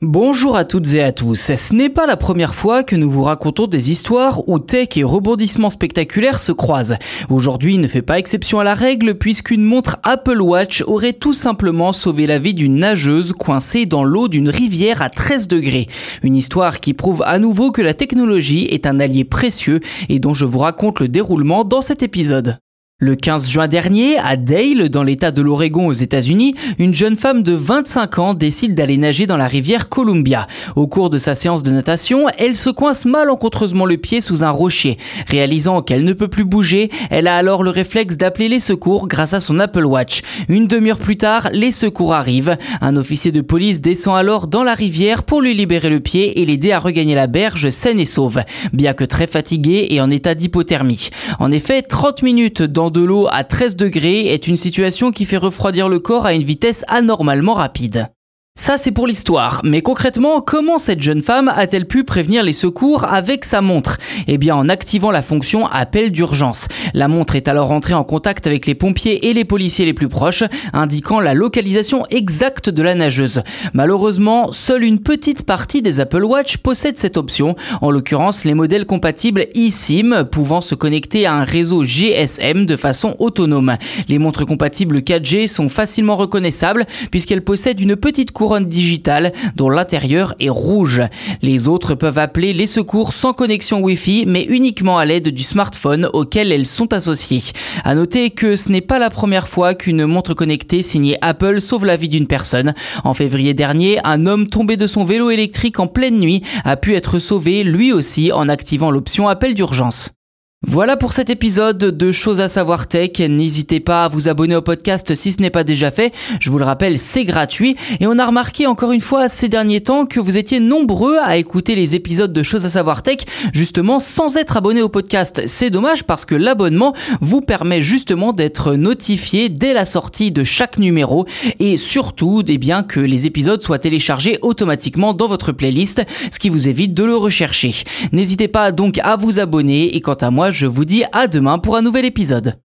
Bonjour à toutes et à tous. Ce n'est pas la première fois que nous vous racontons des histoires où tech et rebondissements spectaculaires se croisent. Aujourd'hui ne fait pas exception à la règle puisqu'une montre Apple Watch aurait tout simplement sauvé la vie d'une nageuse coincée dans l'eau d'une rivière à 13 degrés. Une histoire qui prouve à nouveau que la technologie est un allié précieux et dont je vous raconte le déroulement dans cet épisode. Le 15 juin dernier, à Dale, dans l'état de l'Oregon aux États-Unis, une jeune femme de 25 ans décide d'aller nager dans la rivière Columbia. Au cours de sa séance de natation, elle se coince malencontreusement le pied sous un rocher. Réalisant qu'elle ne peut plus bouger, elle a alors le réflexe d'appeler les secours grâce à son Apple Watch. Une demi-heure plus tard, les secours arrivent. Un officier de police descend alors dans la rivière pour lui libérer le pied et l'aider à regagner la berge saine et sauve, bien que très fatiguée et en état d'hypothermie. En effet, 30 minutes dans de l'eau à 13 degrés est une situation qui fait refroidir le corps à une vitesse anormalement rapide. Ça c'est pour l'histoire, mais concrètement, comment cette jeune femme a-t-elle pu prévenir les secours avec sa montre? Eh bien en activant la fonction appel d'urgence. La montre est alors entrée en contact avec les pompiers et les policiers les plus proches, indiquant la localisation exacte de la nageuse. Malheureusement, seule une petite partie des Apple Watch possède cette option, en l'occurrence les modèles compatibles eSIM pouvant se connecter à un réseau GSM de façon autonome. Les montres compatibles 4G sont facilement reconnaissables puisqu'elles possèdent une petite digitale dont l'intérieur est rouge. Les autres peuvent appeler les secours sans connexion Wi-Fi mais uniquement à l'aide du smartphone auquel elles sont associées. À noter que ce n'est pas la première fois qu'une montre connectée signée Apple sauve la vie d'une personne. En février dernier, un homme tombé de son vélo électrique en pleine nuit a pu être sauvé lui aussi en activant l'option appel d'urgence. Voilà pour cet épisode de Choses à savoir tech. N'hésitez pas à vous abonner au podcast si ce n'est pas déjà fait. Je vous le rappelle, c'est gratuit. Et on a remarqué encore une fois ces derniers temps que vous étiez nombreux à écouter les épisodes de Choses à savoir tech justement sans être abonné au podcast. C'est dommage parce que l'abonnement vous permet justement d'être notifié dès la sortie de chaque numéro et surtout eh bien que les épisodes soient téléchargés automatiquement dans votre playlist, ce qui vous évite de le rechercher. N'hésitez pas donc à vous abonner et quant à je vous dis à demain pour un nouvel épisode.